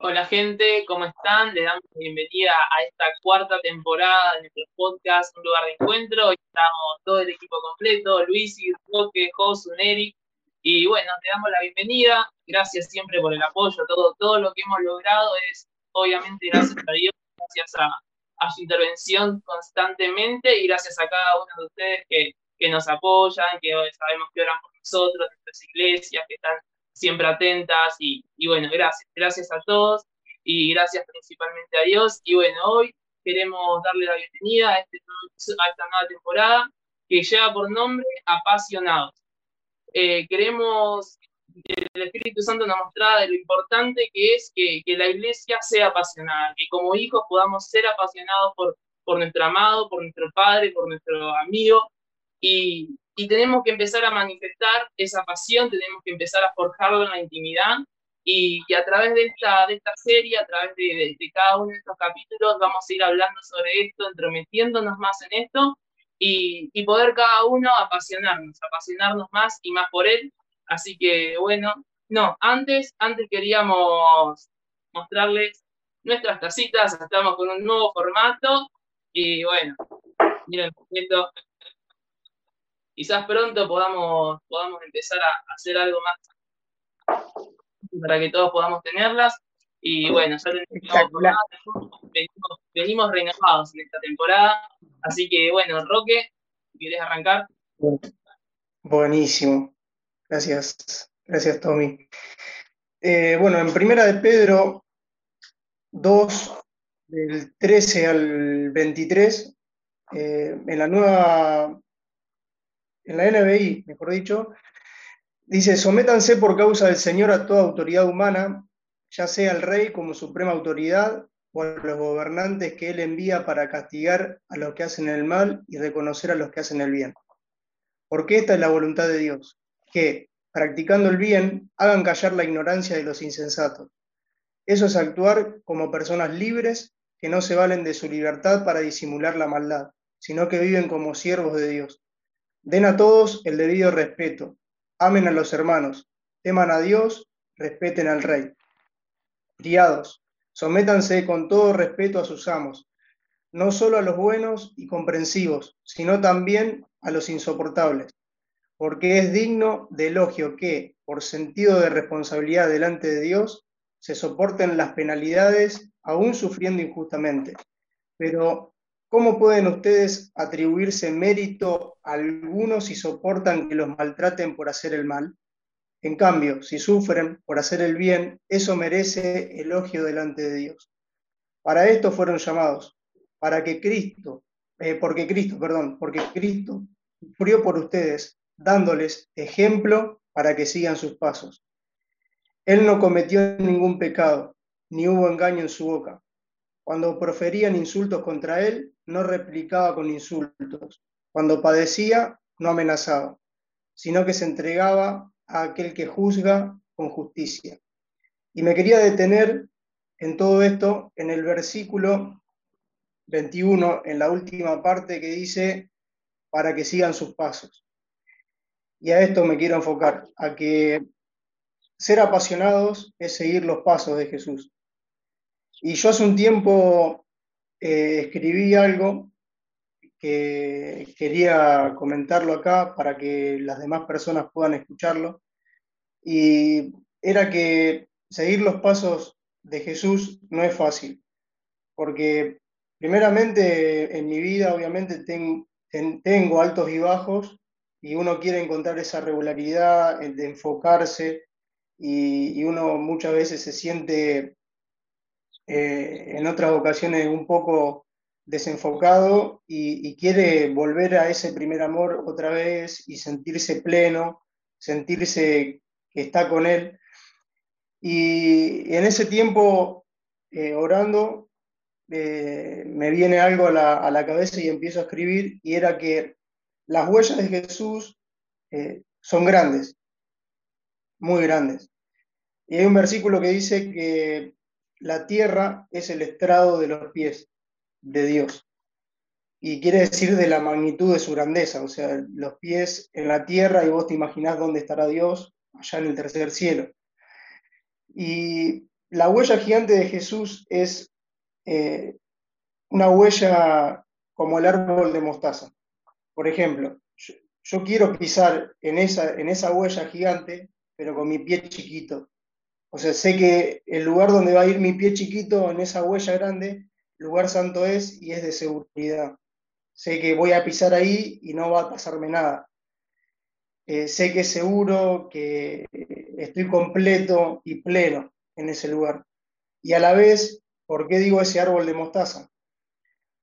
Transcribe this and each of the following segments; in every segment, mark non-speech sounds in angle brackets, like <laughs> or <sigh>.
Hola gente, ¿cómo están? Le damos la bienvenida a esta cuarta temporada de nuestro podcast Un lugar de encuentro. Hoy estamos todo el equipo completo, Luis, Roque, Josu, Eric. Y bueno, te damos la bienvenida. Gracias siempre por el apoyo. Todo, todo lo que hemos logrado es obviamente gracias a Dios, gracias a, su intervención constantemente y gracias a cada uno de ustedes que, que nos apoyan, que sabemos que oran por nosotros, nuestras iglesias, que están siempre atentas y, bueno, gracias, gracias a todos y gracias principalmente a Dios. Y bueno, hoy queremos darle la bienvenida a, este, esta nueva temporada que lleva por nombre Apasionados. Eh, queremos que el Espíritu Santo nos mostrara de lo importante que es que, que, la iglesia sea apasionada, que como hijos podamos ser apasionados por, por nuestro amado, por nuestro padre, por nuestro amigo, y, y tenemos que empezar a manifestar esa pasión, tenemos que empezar a forjarlo en la intimidad. Y, a través de esta, de esta serie, a través de, de, cada uno de estos capítulos, vamos a ir hablando sobre esto, entrometiéndonos más en esto y, y poder cada uno apasionarnos, apasionarnos más y más por él. Así que bueno, no, antes, antes queríamos mostrarles nuestras tacitas, estamos con un nuevo formato y bueno, miren, esto quizás pronto podamos, podamos empezar a hacer algo más para que todos podamos tenerlas. Y bueno, ya venimos, venimos renovados en esta temporada. Así que bueno, Roque, ¿quieres arrancar? Buenísimo. Gracias, gracias Tommy. Eh, bueno, en primera de Pedro 2, del 13 al 23, eh, en la nueva en la NBI, mejor dicho, dice, sométanse por causa del Señor a toda autoridad humana, ya sea el rey como suprema autoridad o a los gobernantes que él envía para castigar a los que hacen el mal y reconocer a los que hacen el bien. Porque esta es la voluntad de Dios, que, practicando el bien, hagan callar la ignorancia de los insensatos. Eso es actuar como personas libres que no se valen de su libertad para disimular la maldad, sino que viven como siervos de Dios Den a todos el debido respeto, amen a los hermanos, teman a Dios, respeten al rey. Criados, sométanse con todo respeto a sus amos, no solo a los buenos y comprensivos, sino también a los insoportables, porque es digno de elogio que, por sentido de responsabilidad delante de Dios, se soporten las penalidades aún sufriendo injustamente. Pero ¿Cómo pueden ustedes atribuirse mérito a algunos si soportan que los maltraten por hacer el mal? En cambio, si sufren por hacer el bien, eso merece elogio delante de Dios. Para esto fueron llamados, para que Cristo, eh, porque Cristo, perdón, porque Cristo sufrió por ustedes, dándoles ejemplo para que sigan sus pasos. Él no cometió ningún pecado, ni hubo engaño en su boca cuando proferían insultos contra él, no replicaba con insultos. Cuando padecía, no amenazaba, sino que se entregaba a aquel que juzga con justicia. Y me quería detener en todo esto en el versículo 21, en la última parte que dice, para que sigan sus pasos. Y a esto me quiero enfocar, a que ser apasionados es seguir los pasos de Jesús. Y yo hace un tiempo eh, escribí algo que quería comentarlo acá para que las demás personas puedan escucharlo. Y era que seguir los pasos de Jesús no es fácil, porque primeramente en mi vida obviamente tengo altos y bajos y uno quiere encontrar esa regularidad de enfocarse y, y uno muchas veces se siente eh, en otras ocasiones un poco desenfocado y, quiere volver a ese primer amor otra vez y sentirse pleno, sentirse que está con él. Y en ese tiempo, eh, orando, eh, me viene algo a la, a la, cabeza y empiezo a escribir, y era que las huellas de Jesús son grandes, muy grandes. Y hay un versículo que dice que la tierra es el estrado de los pies de Dios. Y quiere decir de la magnitud de su grandeza, o sea, los pies en la tierra y vos te imaginás dónde estará Dios, allá en el tercer cielo. Y la huella gigante de Jesús es eh, una huella como el árbol de mostaza. Por ejemplo, yo, quiero pisar en esa, en esa huella gigante, pero con mi pie chiquito. O sea, sé que el lugar donde va a ir mi pie chiquito en esa huella grande, lugar santo es y es de seguridad. Sé que voy a pisar ahí y no va a pasarme nada. Eh, sé que es seguro, que estoy completo y pleno en ese lugar. Y a la vez, ¿por qué digo ese árbol de mostaza?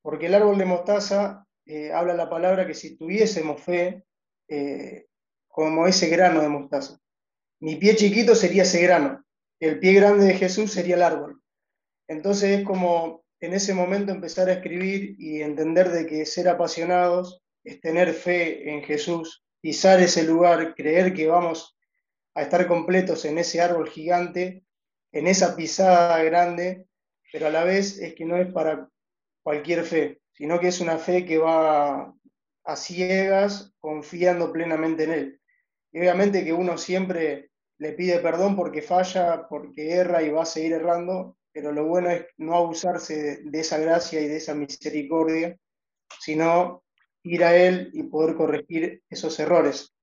Porque el árbol de mostaza eh, habla la palabra que si tuviésemos fe, eh, como ese grano de mostaza. Mi pie chiquito sería ese grano, el pie grande de Jesús sería el árbol. Entonces es como en ese momento empezar a escribir y entender de que ser apasionados es tener fe en Jesús, pisar ese lugar, creer que vamos a estar completos en ese árbol gigante, en esa pisada grande, pero a la vez es que no es para cualquier fe, sino que es una fe que va a ciegas, confiando plenamente en Él. Y obviamente que uno siempre le pide perdón porque falla, porque erra y va a seguir errando, pero lo bueno es no abusarse de esa gracia y de esa misericordia, sino ir a Él y poder corregir esos errores.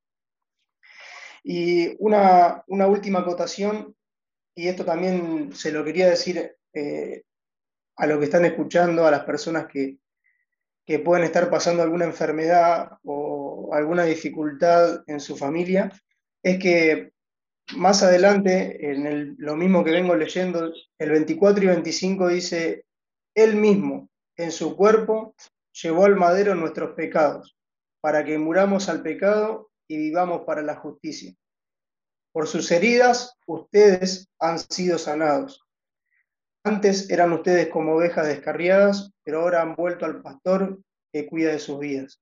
Y una, última acotación, y esto también se lo quería decir eh, a los que están escuchando, a las personas que, que pueden estar pasando alguna enfermedad o alguna dificultad en su familia, es que más adelante, en lo mismo que vengo leyendo, el 24 y 25 dice, Él mismo en su cuerpo llevó al madero nuestros pecados, para que muramos al pecado y vivamos para la justicia. Por sus heridas ustedes han sido sanados. Antes eran ustedes como ovejas descarriadas, pero ahora han vuelto al pastor que cuida de sus vidas.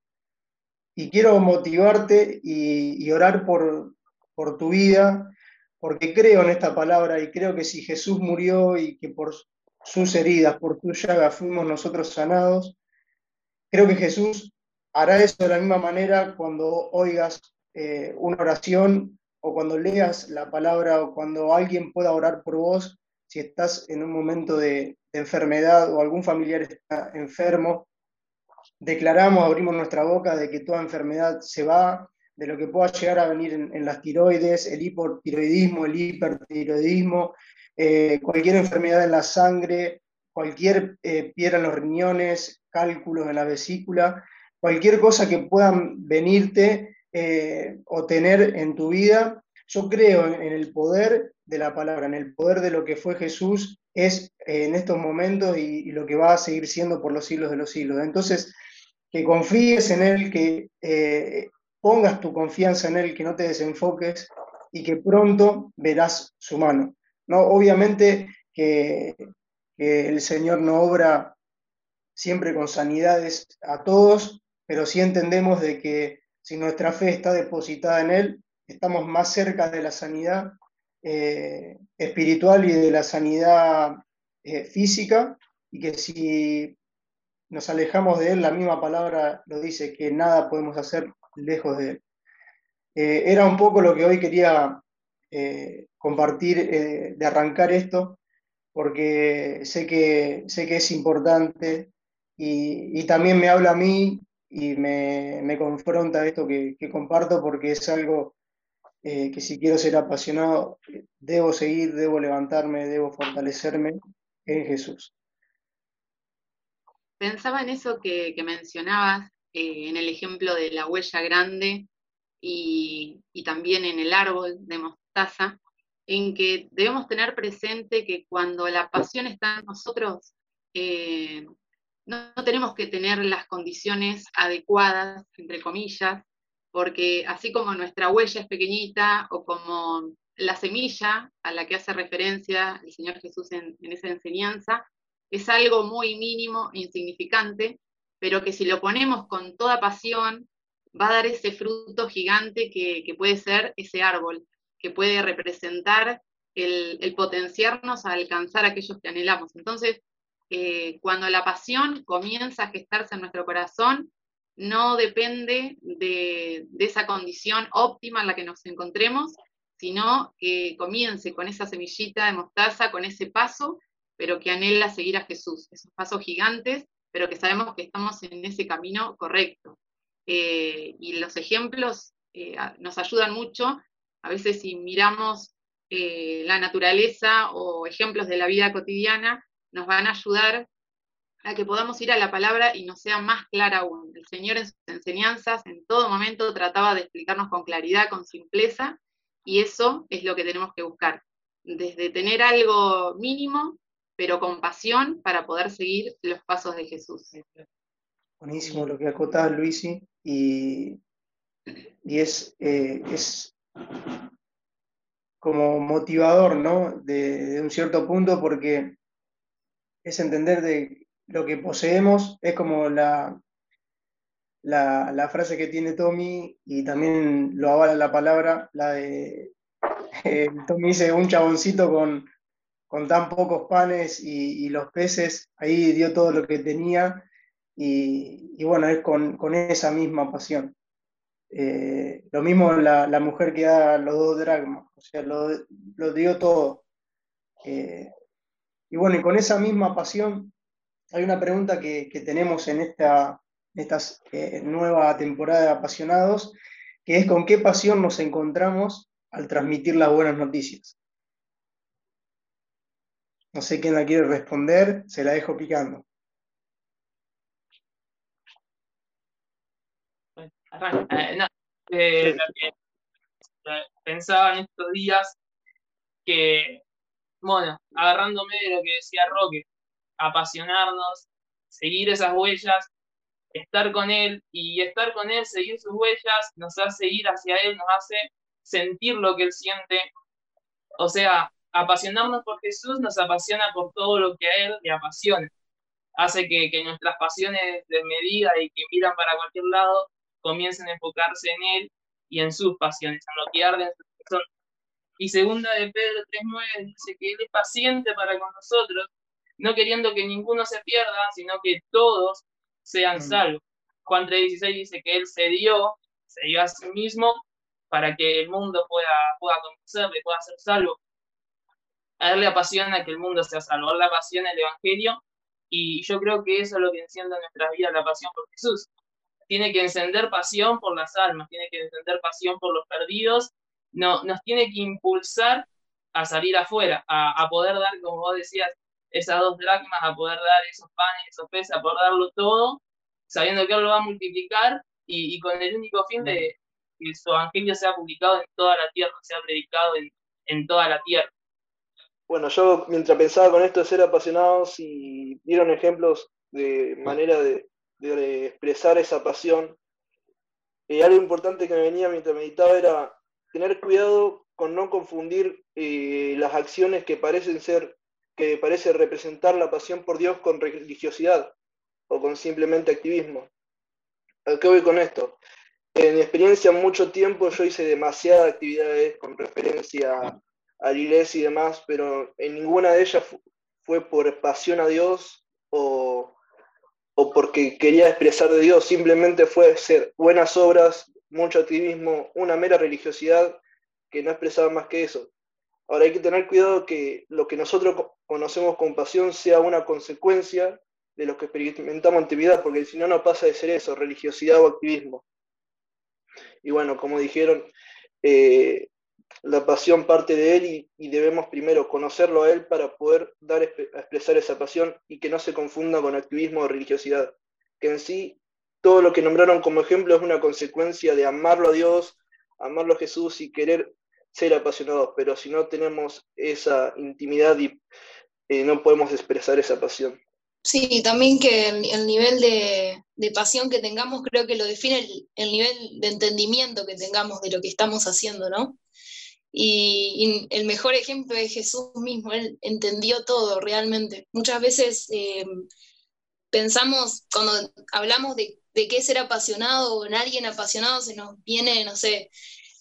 Y quiero motivarte y, orar por, por tu vida, porque creo en esta palabra y creo que si Jesús murió y que por sus heridas, por tu llaga fuimos nosotros sanados, Creo que Jesús hará eso de la misma manera cuando oigas eh, una oración o cuando leas la palabra o cuando alguien pueda orar por vos, si estás en un momento de, enfermedad o algún familiar está enfermo, declaramos, abrimos nuestra boca de que toda enfermedad se va, de lo que pueda llegar a venir en, las tiroides, el hipotiroidismo, el hipertiroidismo, eh, cualquier enfermedad en la sangre, cualquier eh, piedra en los riñones, cálculos en la vesícula, cualquier cosa que puedan venirte eh, o tener en tu vida, yo creo en, el poder de la palabra, en el poder de lo que fue Jesús, es en estos momentos y, lo que va a seguir siendo por los siglos de los siglos. Entonces, que confíes en Él, que pongas tu confianza en Él, que no te desenfoques y que pronto verás su mano. ¿no? Obviamente que que el Señor no obra siempre con sanidades a todos, pero sí entendemos de que si nuestra fe está depositada en Él, estamos más cerca de la sanidad eh, espiritual y de la sanidad eh, física, y que si nos alejamos de Él, la misma palabra lo dice, que nada podemos hacer lejos de Él. Eh, era un poco lo que hoy quería compartir, de arrancar esto, porque sé que, sé que es importante y, también me habla a mí y me, confronta esto que, comparto porque es algo eh, que si quiero ser apasionado, debo seguir, debo levantarme, debo fortalecerme en Jesús. Pensaba en eso que, mencionabas, eh, en el ejemplo de la huella grande y, también en el árbol de mostaza, en que debemos tener presente que cuando la pasión está en nosotros, eh, no, tenemos que tener las condiciones adecuadas, entre comillas, porque así como nuestra huella es pequeñita o como la semilla a la que hace referencia el Señor Jesús en, esa enseñanza, es algo muy mínimo e insignificante, pero que si lo ponemos con toda pasión, va a dar ese fruto gigante que puede ser ese árbol que puede representar el, potenciarnos a alcanzar aquellos que anhelamos. Entonces, eh, cuando la pasión comienza a gestarse en nuestro corazón, no depende de, esa condición óptima en la que nos encontremos, sino que comience con esa semillita de mostaza, con ese paso, pero que anhela seguir a Jesús, esos pasos gigantes, pero que sabemos que estamos en ese camino correcto. Eh, y los ejemplos eh, nos ayudan mucho. A veces si miramos eh, la naturaleza o ejemplos de la vida cotidiana, nos van a ayudar a que podamos ir a la palabra y nos sea más clara aún. El Señor en sus enseñanzas en todo momento trataba de explicarnos con claridad, con simpleza, y eso es lo que tenemos que buscar. Desde tener algo mínimo, pero con pasión para poder seguir los pasos de Jesús. Buenísimo lo que acotás, Luisi, y, eh, es como motivador, ¿no? De, un cierto punto, porque es entender de lo que poseemos, es como la, la, frase que tiene Tommy, y también lo avala la palabra, la de <laughs> eh, Tommy dice un chaboncito con, con tan pocos panes y, los peces, ahí dio todo lo que tenía, y, bueno, es con, esa misma pasión. Eh, lo mismo la, mujer que da los dos dragmas, o sea, lo, dio todo. Eh, y bueno, y con esa misma pasión, hay una pregunta que, que tenemos en esta, eh, nueva temporada de Apasionados, que es con qué pasión nos encontramos al transmitir las buenas noticias. No sé quién la quiere responder, se la dejo picando. Eh, no, eh, pensaba en estos días que, bueno, agarrándome de lo que decía Roque, apasionarnos, seguir esas huellas, estar con él y estar con él, seguir sus huellas, nos hace ir hacia él, nos hace sentir lo que él siente. O sea, apasionarnos por Jesús nos apasiona por todo lo que a él le apasiona. Hace que, que nuestras pasiones de medida y que miran para cualquier lado comiencen a enfocarse en Él y en sus pasiones, en lo que arde en su corazón. Y segunda de Pedro 3.9 dice que Él es paciente para con nosotros, no queriendo que ninguno se pierda, sino que todos sean mm. salvos. Juan 3.16 dice que Él se dio, se dio a sí mismo para que el mundo pueda, pueda conocerle, pueda ser salvo. A Él le apasiona que el mundo sea salvo, a Él le apasiona el Evangelio y yo creo que eso es lo que enciende en nuestras vidas, la pasión por Jesús tiene que encender pasión por las almas, tiene que encender pasión por los perdidos, no, nos tiene que impulsar a salir afuera, a, poder dar, como vos decías, esas dos dracmas, a poder dar esos panes, esos peces, a poder darlo todo, sabiendo que Él lo va a multiplicar y, con el único fin de que su evangelio sea publicado en toda la tierra, sea predicado en, en toda la tierra. Bueno, yo mientras pensaba con esto de ser apasionados y dieron ejemplos de manera de, expresar esa pasión. Y algo importante que me venía mientras meditaba era tener cuidado con no confundir eh, las acciones que parecen ser, que parece representar la pasión por Dios con religiosidad o con simplemente activismo. ¿A qué voy con esto? En mi experiencia, mucho tiempo yo hice demasiadas actividades con referencia a la iglesia y demás, pero en ninguna de ellas fue por pasión a Dios o o porque quería expresar de Dios, simplemente fue ser buenas obras, mucho activismo, una mera religiosidad que no expresaba más que eso. Ahora hay que tener cuidado que lo que nosotros conocemos con pasión sea una consecuencia de lo que experimentamos actividad, porque si no, no pasa de ser eso, religiosidad o activismo. Y bueno, como dijeron, eh, la pasión parte de Él y, debemos primero conocerlo a Él para poder dar expresar esa pasión y que no se confunda con activismo o religiosidad. Que en sí todo lo que nombraron como ejemplo es una consecuencia de amarlo a Dios, amarlo a Jesús y querer ser apasionados, pero si no tenemos esa intimidad y eh, no podemos expresar esa pasión. Sí, también que el, nivel de, pasión que tengamos creo que lo define el, el, nivel de entendimiento que tengamos de lo que estamos haciendo, ¿no? Y, el mejor ejemplo es Jesús mismo, él entendió todo realmente. Muchas veces eh, pensamos, cuando hablamos de, qué es ser apasionado o en alguien apasionado, se nos viene, no sé,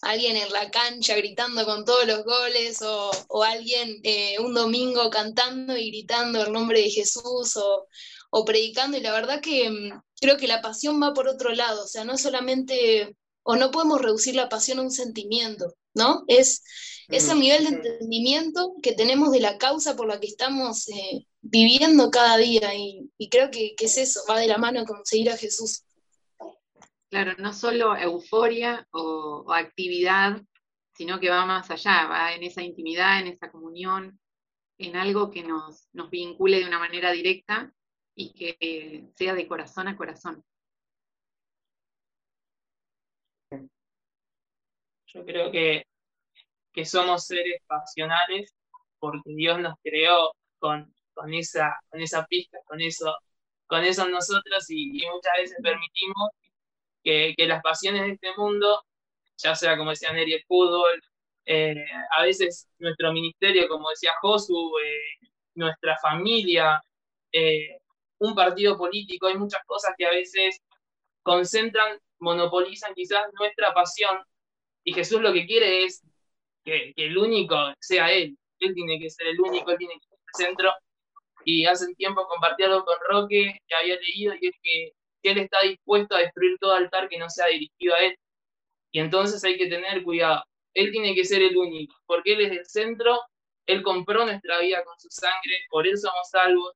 alguien en la cancha gritando con todos los goles o, alguien eh, un domingo cantando y gritando el nombre de Jesús o, o predicando. Y la verdad que mm, creo que la pasión va por otro lado, o sea, no solamente o no podemos reducir la pasión a un sentimiento, ¿no? Es, es el nivel de entendimiento que tenemos de la causa por la que estamos eh, viviendo cada día y, creo que, es eso, va de la mano con seguir a Jesús. Claro, no solo euforia o, o actividad, sino que va más allá, va en esa intimidad, en esa comunión, en algo que nos, nos vincule de una manera directa y que sea de corazón a corazón. Yo creo que, somos seres pasionales porque Dios nos creó con, con, esa, con esa pista, con eso, con eso nosotros y, muchas veces permitimos que, las pasiones de este mundo, ya sea como decía Neri, el fútbol, eh, a veces nuestro ministerio, como decía Josu, eh, nuestra familia, eh, un partido político, hay muchas cosas que a veces concentran, monopolizan quizás nuestra pasión y Jesús lo que quiere es que, el único sea Él. Él tiene que ser el único, Él tiene que ser el centro. Y hace un tiempo compartí algo con Roque que había leído y es que, Él está dispuesto a destruir todo altar que no sea dirigido a Él. Y entonces hay que tener cuidado. Él tiene que ser el único, porque Él es el centro, Él compró nuestra vida con su sangre, por Él somos salvos.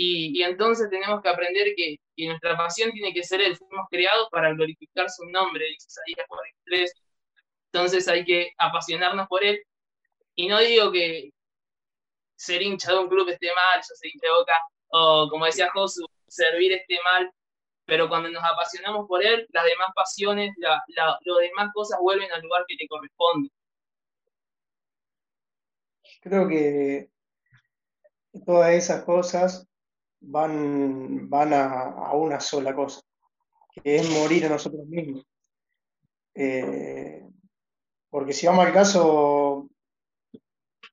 Y, entonces tenemos que aprender que, nuestra pasión tiene que ser Él. Fuimos creados para glorificar su nombre, dice Isaías 43. Entonces hay que apasionarnos por él. Y no digo que ser hincha de un club esté mal, yo soy de boca, o como decía Josu, servir esté mal, pero cuando nos apasionamos por él, las demás pasiones, la, las demás cosas vuelven al lugar que te corresponde. Creo que todas esas cosas van, van a, una sola cosa, que es morir a nosotros mismos. Eh, porque si vamos al caso,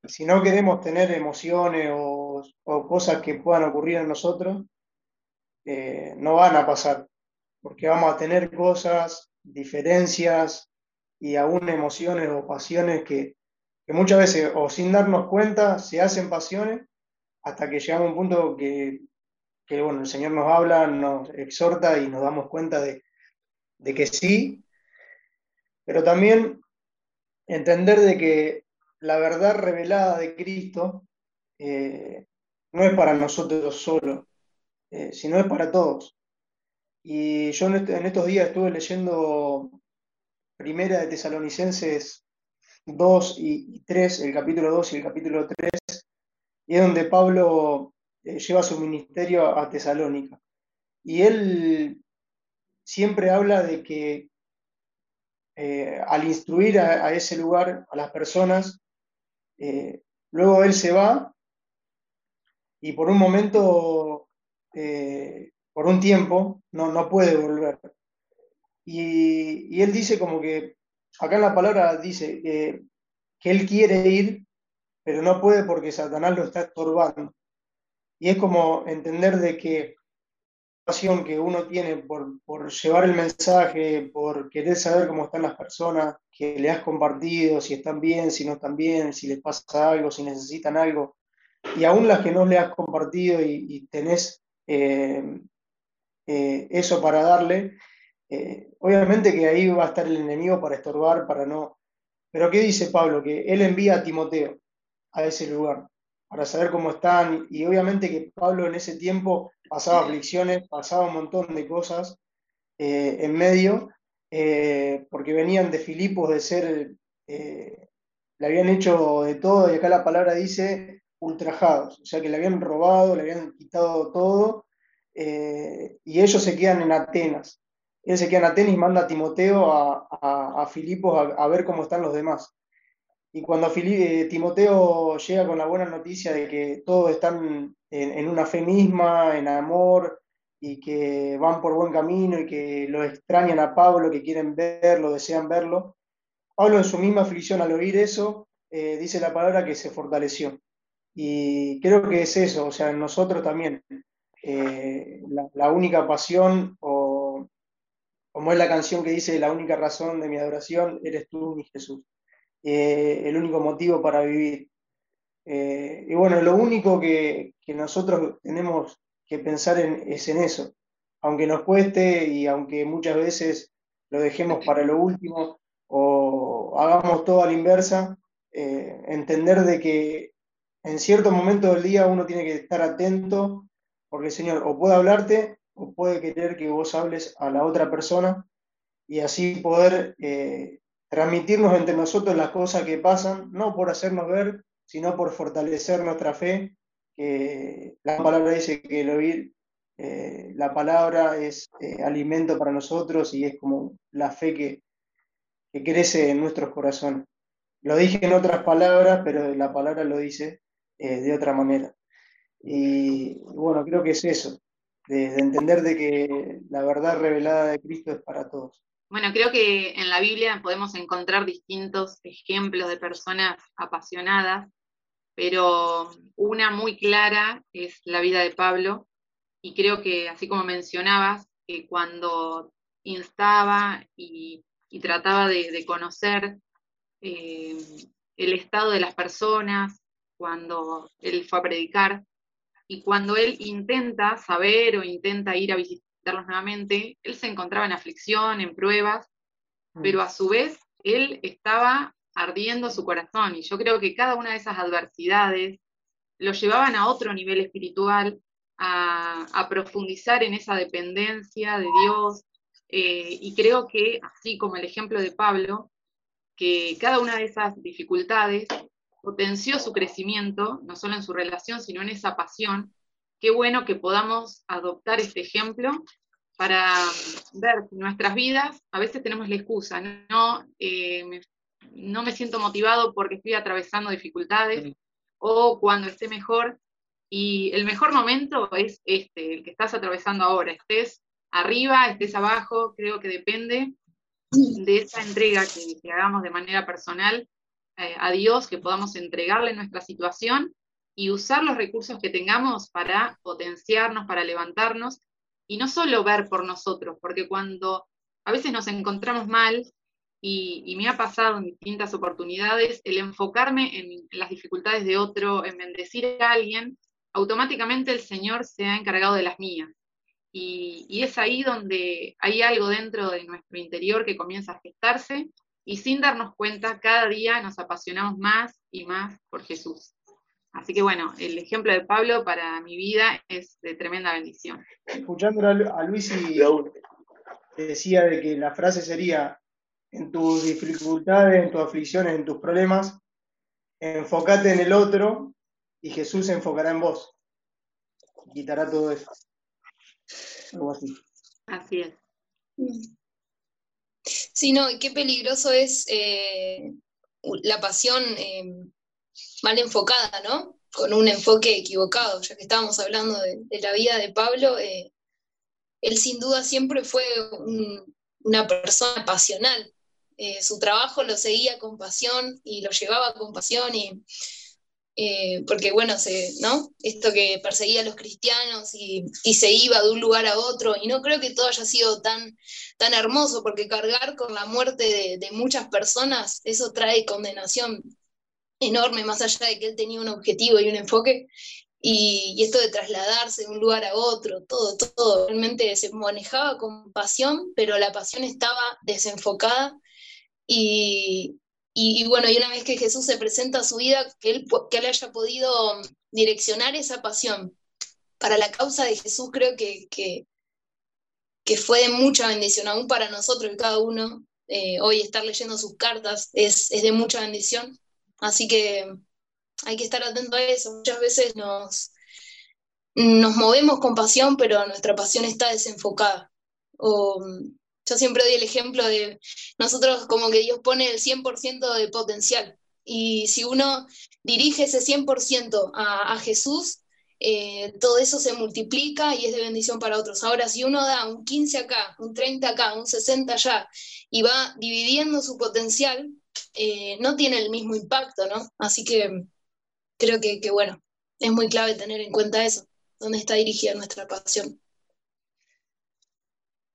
si no queremos tener emociones o, cosas que puedan ocurrir en nosotros, eh, no van a pasar, porque vamos a tener cosas, diferencias y aún emociones o pasiones que, muchas veces o sin darnos cuenta se hacen pasiones hasta que llegamos a un punto que, bueno, el Señor nos habla, nos exhorta y nos damos cuenta de, de que sí, pero también entender de que la verdad revelada de Cristo eh, no es para nosotros solo, eh, sino es para todos. Y yo este, en, estos días estuve leyendo Primera de Tesalonicenses 2 y, 3, el capítulo 2 y el capítulo 3, y es donde Pablo eh, lleva su ministerio a Tesalónica. Y él siempre habla de que eh, al instruir a, ese lugar a las personas, eh, luego él se va y por un momento, por un tiempo, no, no puede volver. Y, él dice como que, acá en la palabra dice que él quiere ir, pero no puede porque Satanás lo está estorbando. Y es como entender de que que uno tiene por, llevar el mensaje, por querer saber cómo están las personas que le has compartido, si están bien, si no están bien, si les pasa algo, si necesitan algo, y aún las que no le has compartido y, tenés eh, eh, eso para darle, eh, obviamente que ahí va a estar el enemigo para estorbar, para no... Pero ¿qué dice Pablo? Que él envía a Timoteo a ese lugar para saber cómo están. Y obviamente que Pablo en ese tiempo pasaba aflicciones, pasaba un montón de cosas eh, en medio, eh, porque venían de Filipos de ser, eh, le habían hecho de todo, y acá la palabra dice ultrajados, o sea que le habían robado, le habían quitado todo, y ellos se quedan en Atenas. Él se queda en Atenas y manda a Timoteo a, Filipos a ver cómo están los demás. Y cuando eh, Timoteo llega con la buena noticia de que todos están en, una fe misma, en amor, y que van por buen camino y que lo extrañan a Pablo, que quieren verlo, desean verlo, Pablo en su misma aflicción al oír eso, eh, dice la palabra que se fortaleció. Y creo que es eso, o sea, nosotros también, eh, la, la, única pasión, o como es la canción que dice, la única razón de mi adoración, eres tú, mi Jesús. Eh, el único motivo para vivir. Eh, y bueno, lo único que, nosotros tenemos que pensar en, es en eso. Aunque nos cueste y aunque muchas veces lo dejemos para lo último o hagamos todo a la inversa, eh, entender de que en cierto momento del día uno tiene que estar atento, porque el Señor o puede hablarte o puede querer que vos hables a la otra persona y así poder transmitirnos entre nosotros las cosas que pasan, no por hacernos ver, sino por fortalecer nuestra fe, que la palabra dice que el oír, eh, la palabra es eh, alimento para nosotros y es como la fe que, que crece en nuestros corazones. Lo dije en otras palabras, pero la palabra lo dice de otra manera. Y bueno, creo que es eso, de, entender de que la verdad revelada de Cristo es para todos. Bueno, creo que en la Biblia podemos encontrar distintos ejemplos de personas apasionadas, pero una muy clara es la vida de Pablo, y creo que así como mencionabas, que cuando instaba y, trataba de, conocer eh, el estado de las personas, cuando él fue a predicar, y cuando él intenta saber o intenta ir a visitarlos nuevamente, él se encontraba en aflicción, en pruebas, mm. pero a su vez él estaba ardiendo su corazón y yo creo que cada una de esas adversidades lo llevaban a otro nivel espiritual, a, profundizar en esa dependencia de Dios. Eh, y creo que, así como el ejemplo de Pablo, que cada una de esas dificultades potenció su crecimiento, no solo en su relación, sino en esa pasión. Qué bueno que podamos adoptar este ejemplo para ver nuestras vidas, a veces tenemos la excusa, no, eh, me, no me siento motivado porque estoy atravesando dificultades o cuando esté mejor. Y el mejor momento es este, el que estás atravesando ahora, estés arriba, estés abajo, creo que depende de esa entrega que, que hagamos de manera personal eh, a Dios, que podamos entregarle nuestra situación y usar los recursos que tengamos para potenciarnos, para levantarnos y no solo ver por nosotros, porque cuando a veces nos encontramos mal, y, me ha pasado en distintas oportunidades, el enfocarme en, las dificultades de otro, en bendecir a alguien, automáticamente el Señor se ha encargado de las mías. Y, y es ahí donde hay algo dentro de nuestro interior que comienza a gestarse y sin darnos cuenta, cada día nos apasionamos más y más por Jesús. Así que bueno, el ejemplo de Pablo para mi vida es de tremenda bendición. Escuchando a Luis y decía de que la frase sería, en tus dificultades, en tus aflicciones, en tus problemas, enfócate en el otro y Jesús se enfocará en vos. Quitará todo eso. Algo así. Así es. Sí, no, qué peligroso es eh, la pasión eh, mal enfocada, ¿no? Con un enfoque equivocado, ya que estábamos hablando de, la vida de Pablo, eh, él sin duda siempre fue una persona pasional. su trabajo lo seguía con pasión y lo llevaba con pasión y eh, porque bueno, se, ¿no? Esto que perseguía a los cristianos y, se iba de un lugar a otro, y no creo que todo haya sido tan, tan hermoso, porque cargar con la muerte de, muchas personas, eso trae condenación enorme, más allá de que él tenía un objetivo y un enfoque, y, esto de trasladarse de un lugar a otro, todo, todo, realmente se manejaba con pasión, pero la pasión estaba desenfocada y, y, bueno, y una vez que Jesús se presenta a su vida, que él, que él haya podido direccionar esa pasión para la causa de Jesús, creo que, que, fue de mucha bendición, aún para nosotros y cada uno. Eh, hoy estar leyendo sus cartas es, de mucha bendición. Así que hay que estar atento a eso. Muchas veces nos, nos movemos con pasión, pero nuestra pasión está desenfocada. Yo siempre doy el ejemplo de nosotros como que Dios pone el 100% de potencial. Y si uno dirige ese 100% a, a Jesús, eh, todo eso se multiplica y es de bendición para otros. Ahora, si uno da un 15 acá, un 30 acá, un 60 allá y va dividiendo su potencial, eh, no tiene el mismo impacto, ¿no? Así que creo que, que, bueno, es muy clave tener en cuenta eso, dónde está dirigida nuestra pasión.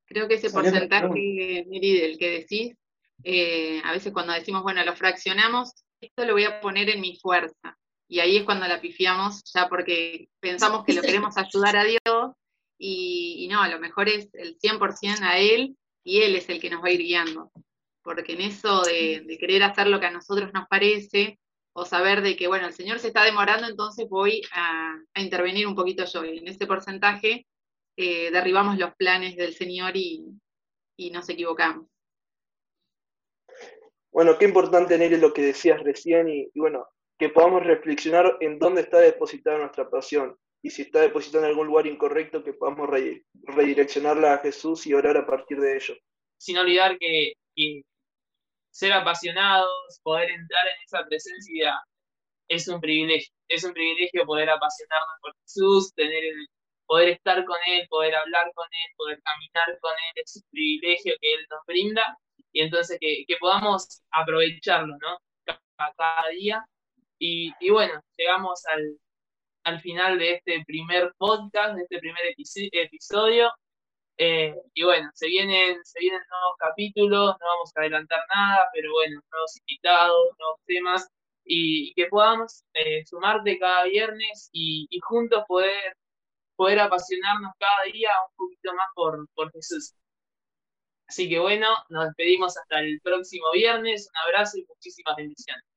Creo que ese porcentaje, Miri, del que decís, eh, a veces cuando decimos, bueno, lo fraccionamos, esto lo voy a poner en mi fuerza. Y ahí es cuando la pifiamos, ya porque pensamos que lo queremos <laughs> ayudar a Dios y, no, a lo mejor es el 100% a Él y Él es el que nos va a ir guiando. Porque en eso de, querer hacer lo que a nosotros nos parece, o saber de que, bueno, el Señor se está demorando, entonces voy a, intervenir un poquito yo. Y en ese porcentaje eh, derribamos los planes del Señor y, nos equivocamos. Bueno, qué importante, Nelly, lo que decías recién y, bueno, que podamos reflexionar en dónde está depositada nuestra pasión y si está depositada en algún lugar incorrecto, que podamos redireccionarla a Jesús y orar a partir de ello. Sin olvidar que, ser apasionados, poder entrar en esa presencia, es un privilegio. Es un privilegio poder apasionarnos por Jesús, tener el, poder estar con Él, poder hablar con Él, poder caminar con Él, es un privilegio que Él nos brinda y entonces que, podamos aprovecharlo, ¿no? Cada, día. Y, y bueno, llegamos al, al final de este primer podcast, de este primer episodio. Eh, y bueno, se vienen, se vienen nuevos capítulos, no vamos a adelantar nada, pero bueno, nuevos invitados, nuevos temas, y, que podamos eh, sumarte cada viernes y, juntos poder, poder apasionarnos cada día un poquito más por, por Jesús. Así que bueno, nos despedimos hasta el próximo viernes, un abrazo y muchísimas bendiciones.